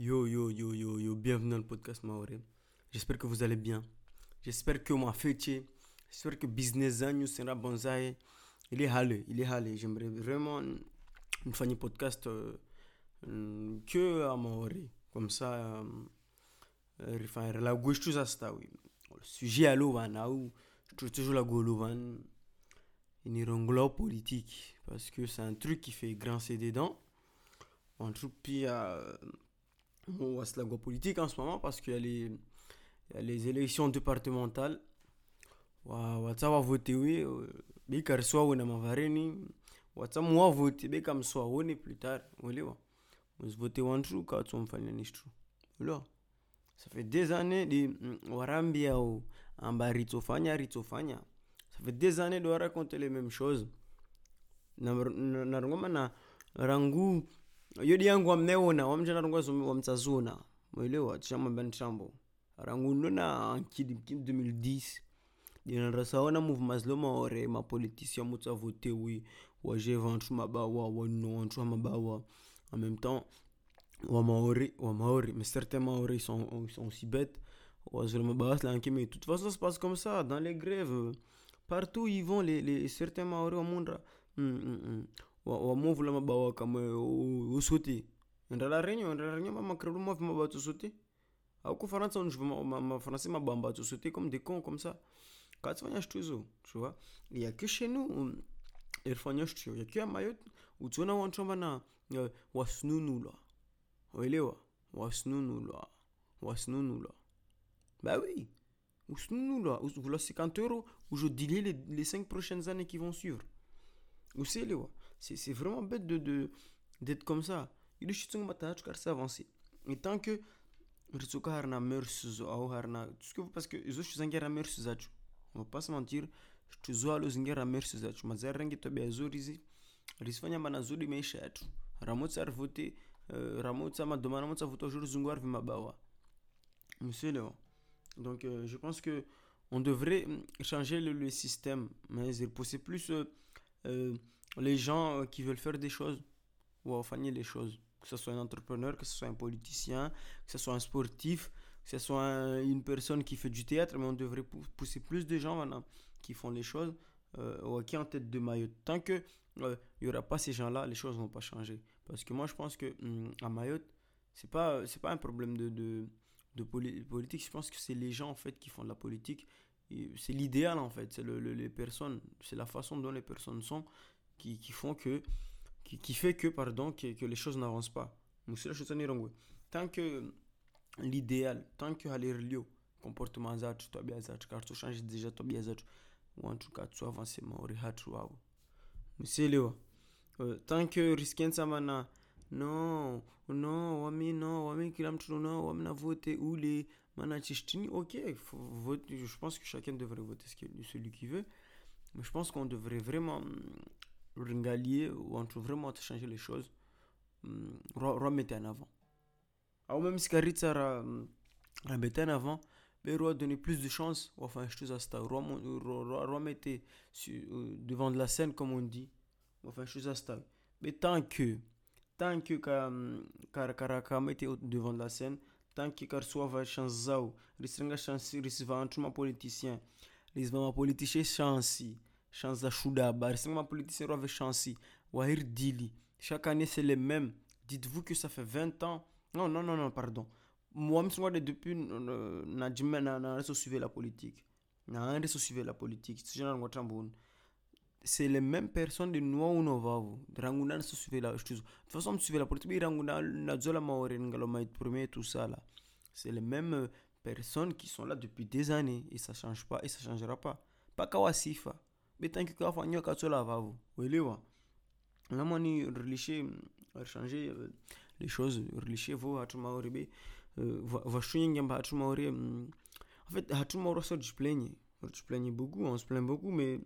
Yo, yo, yo, yo, yo, bienvenue dans le podcast Maoré. J'espère que vous allez bien. J'espère que mon fêtier, j'espère que business anyu sera bonsaï. Il est halé, il est halé. J'aimerais vraiment une un podcast euh, que à Maoré. Comme ça, euh, euh, enfin, la gauche tout ça, c'est oui. Le sujet à l'eau, je trouve toujours la gauche, une politique. Parce que c'est un truc qui fait grincer des dents. Un truc, puis, on voit la politique en ce moment parce qu'il y, y, a les élections départementales. Watsa wa vote oui, bi karswa wona mavareni. Watsa mwa vote be kam swa woni plus tard. Uelewa? Mus vote wantu ka tumfanya nishtu. Uelewa? Ça fait des années de warambia amba ritofanya ritofanya. Ça fait des années de raconter les mêmes choses. Na na na rangu yodi yangu wamneona wamtsazuna mwelewa chama ban chambo rangu nona nkidi 2010 dina rasaona mouvement zloma ore ma politicien mutsa voté oui wa je ventu mabawa wa en même temps wa maori wa maori mais certains maori ils sont ils sont aussi bêtes. Wa de toute façon ça se passe comme ça dans les grèves. Partout ils vont certains maori monde mm, mm, mm. Wamuvula mabawa kamwe usuti ndala renyo ndala renyo ma makrelu ma mabawa tusuti au faransa on joue ma français ma bamba tusuti comme des cons comme ça quand tu tuzo tu vois il y a que chez nous faut n'y il y a que à Mayotte où tu na wasnunu là uelewa wasnunu là wasnunu là bah oui! Wasnunu là voilà 50 euros où je les, les 5 prochaines années qui vont suivre. Ou c'est c'est vraiment bête de de d'être comme ça. Il est car avancer. Et tant que ritsuka harna mersuzo au harna tout ce que parce que izo shizangera mersuzachu on va pas se mentir tuzoa lo zingera mersuzachu mazari rangi tabia zuri zi risifanya mana zuri maisha yetu ramotsa rivote uh, ramotsa madomana motsa vote aujourd'hui zungu arvi mabawa. Monsieur Léon donc euh, je pense que on devrait changer le, le système. Mais il pousser plus euh, euh, les gens euh, qui veulent faire des choses ou enfin les choses. Que ce soit un entrepreneur que ce soit un politicien que ce soit un sportif que ce soit un, une personne qui fait du théâtre mais on devrait pousser plus de gens maintenant qui font les choses euh, ou qui en tête de Mayotte tant que il euh, y aura pas ces gens là les choses vont pas changer. Parce que moi je pense que hum, à Mayotte c'est pas c'est pas un problème de, de, de poli politique. Je pense que c'est les gens en fait qui font de la politique. C'est l'idéal en fait. C'est le, le, les personnes c'est la façon dont les personnes sont qui, qui font que qui, qui, fait que pardon que, que les choses n'avancent pas. Tant que l'idéal tant que lieu comportement zatu tabia zatu car tu changes déjà tabia zatu ou en tout cas tu avances maori hatu wao msielewa uh, tant que samana non non wami non wami kila mtu non wami na vote ule mana chishtini ok vote, je pense que chacun devrait voter celui qui veut mais je pense qu'on devrait vraiment ringalier ou on trouve vraiment de changer les choses. Remettre en avant. Ou même si Karitsa remettre en avant mais roi donner plus de chance enfin je chose à ça remettre devant de la scène comme on dit enfin je chose à ça mais tant que tant que car mettre devant de la scène tant que car soit va chance zao restringa chance recevoir un politicien les politicien chance chance za shuda habari sema politicien rove chansi wahir dili. Chaque année c'est les mêmes. Dites-vous que ça fait 20 ans. Non non non non pardon. Moi je depuis na na reso suivre la politique. Reso suivre la politique. C'est c'est les mêmes personnes de noa uno vavu ranguna reso suivre la chose. De toute façon suivre la politique. Ranguna na zola maore ngalo mai premier tout ça là. C'est les mêmes personnes qui sont là depuis des années. Et ça change pas et ça changera pas. Pas kawasifa betanki kafanya katsola vavu uelewa lama ni relishe changer les choses relishe vo hatuma ori be vashunyingi mba hatuma ori en fait hatuma ori so displaigne displaigne beaucoup on se plaint beaucoup mais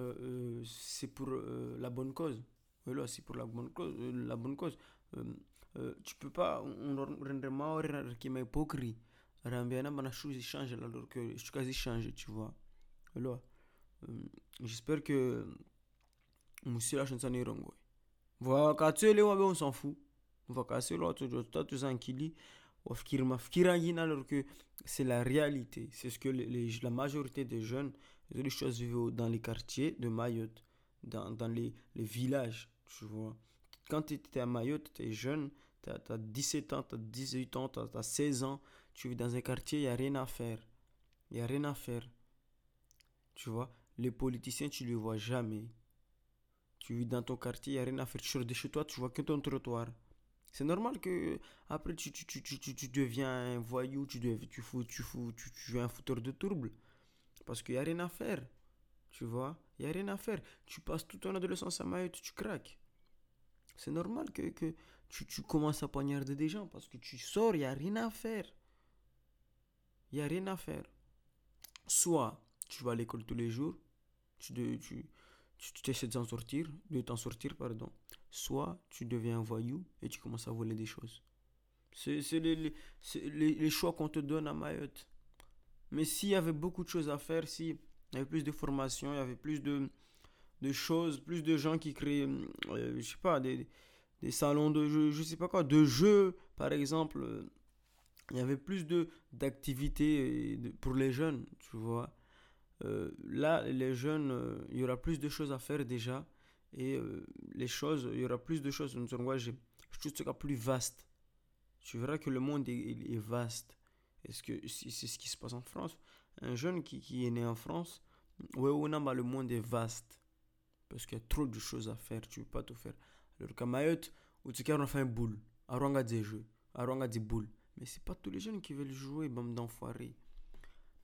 euh, euh, c'est pour euh, la bonne cause. Voilà c'est pour la bonne cause la bonne cause. Tu peux pas on rendre maori qui m'a hypocrite rambiana bana choses changent alors que je quasi change tu vois. Voilà j'espère que musila shansa ni rongo wakati ile wabe on s'en fout va casser l'autre, tu alors que c'est la réalité. C'est ce que les, la majorité des jeunes, les choses vivent dans les quartiers de Mayotte, dans, dans les, les, villages, tu vois. Quand tu es à Mayotte, tu es jeune, tu as, 17 ans, tu as 18 ans, tu as, 16 ans, tu vis dans un quartier, il n'y a rien à faire. Il n'y a rien à faire. Tu vois, les politiciens, tu ne les vois jamais. Tu vis dans ton quartier, il n'y a rien à faire. Tu sors de chez toi, tu vois que ton trottoir. C'est normal que après tu, tu, tu, tu, tu deviens un voyou, tu, deviens, tu, fous, tu, fous, tu, tu es un fouteur de trouble. Parce qu'il n'y a rien à faire. Tu vois Il n'y a rien à faire. Tu passes toute ton adolescence à Mayotte, tu craques. C'est normal que, que tu, tu, commences à poignarder des gens parce que tu sors, il n'y a rien à faire. Il n'y a rien à faire. Soit tu vas à l'école tous les jours, tu, tu, tu, essaies de t'en sortir, de t'en sortir, pardon. Soit tu deviens voyou et tu commences à voler des choses. C'est les, les, les, choix qu'on te donne à Mayotte. Mais s'il y avait beaucoup de choses à faire, s'il y avait plus de formation, il y avait plus de, de choses, plus de gens qui créent, euh, je sais pas, des, des salons de jeux, je sais pas quoi, de jeux, par exemple. Euh, il y avait plus de d'activités pour les jeunes, tu vois. Euh, là, les jeunes, euh, il y aura plus de choses à faire déjà. Et euh, les choses, il y aura plus de choses. Nous sera plus vaste. Tu verras que le monde est, vaste. Est-ce que c'est ce qui se passe en France? Un jeune qui, est né en France, ouais, ouais, non, bah, le monde est vaste. Parce qu'il y a trop de choses à faire. Tu ne peux pas tout faire. Alors qu'à Mayotte, où tu on fait un boule. À des jeux. À des boules. Mais c'est pas tous les jeunes qui veulent jouer, bande d'enfoirés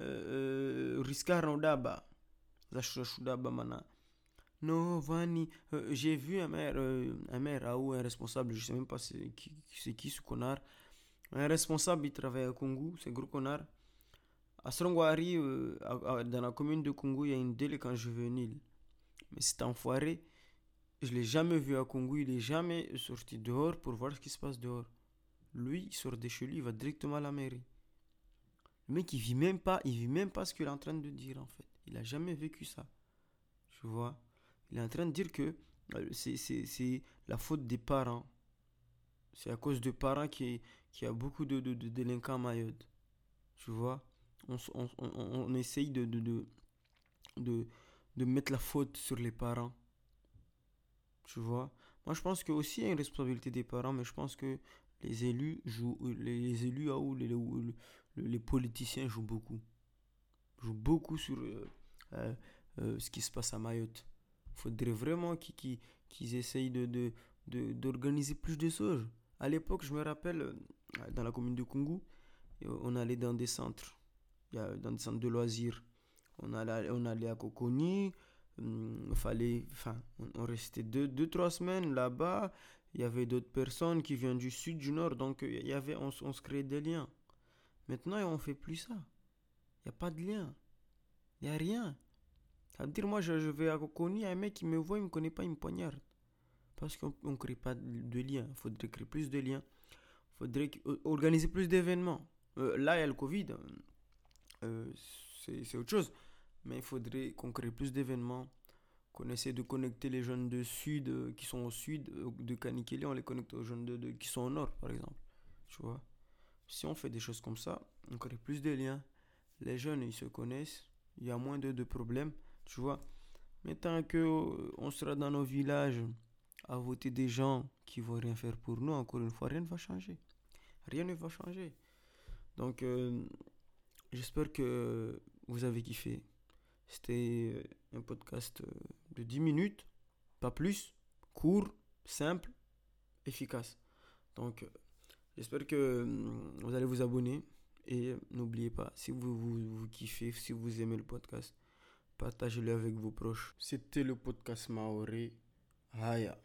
euh, risquaram daba daba mana non vani euh, j'ai vu un maire un maire ou un responsable je sais même pas c'est qui ce connard. Un responsable il travaille à Congo c'est gros connard. À Srongwari dans la commune de Congo il y a une délinquance juvénile mais cet enfoiré je l'ai jamais vu à Congo il est jamais sorti dehors pour voir ce qui se passe dehors. Lui il sort de chez lui il va directement à la mairie le mec, il vit même pas, il vit même pas ce qu'il est en train de dire, en fait. Il a jamais vécu ça. Tu vois? Il est en train de dire que euh, c'est la faute des parents. C'est à cause des parents qu'il qui a beaucoup de, de, délinquants à Mayotte. Tu vois? On, on, on, essaye de, de, de, de mettre la faute sur les parents. Tu vois? Moi, je pense que il y a une responsabilité des parents, mais je pense que les élus jouent, les élus, ah, les, les, politiciens jouent beaucoup. Jouent beaucoup sur euh, euh, euh, ce qui se passe à Mayotte. Il faudrait vraiment qu'ils essayent d'organiser plus de choses. À l'époque, je me rappelle, dans la commune de Kungu, on allait dans des centres, dans des centres de loisirs. On allait, on à Coconi, hum, fallait, enfin, on, restait deux, deux, trois semaines là-bas. Il y avait d'autres personnes qui viennent du sud, du nord, donc il y avait, on se créait des liens. Maintenant, on ne fait plus ça. Il n'y a pas de lien. Il n'y a rien. Ça veut dire, moi, je, vais à Coconi, un mec qui me voit, il ne me connaît pas, il me poignarde. Parce qu'on ne crée pas de lien. Il faudrait créer plus de liens. Il faudrait organiser plus d'événements. Euh, là, il y a le Covid. Euh, c'est autre chose. Mais il faudrait qu'on crée plus d'événements. Qu'on essaie de connecter les jeunes de sud euh, qui sont au sud de Kanikeli, on les connecte aux jeunes qui sont au nord, par exemple. Tu vois? Si on fait des choses comme ça, on crée plus de liens. Les jeunes, ils se connaissent. Il y a moins de, problèmes, tu vois. Mais tant que euh, on sera dans nos villages à voter des gens qui vont rien faire pour nous, encore une fois, rien ne va changer. Rien ne va changer. Donc, euh, j'espère que vous avez kiffé. C'était un podcast euh, de 10 minutes, pas plus, court, simple, efficace. Donc, J'espère que hum, vous allez vous abonner. Et n'oubliez pas, si vous, vous, kiffez, si vous aimez le podcast, partagez-le avec vos proches. C'était le podcast Maoré. Haya.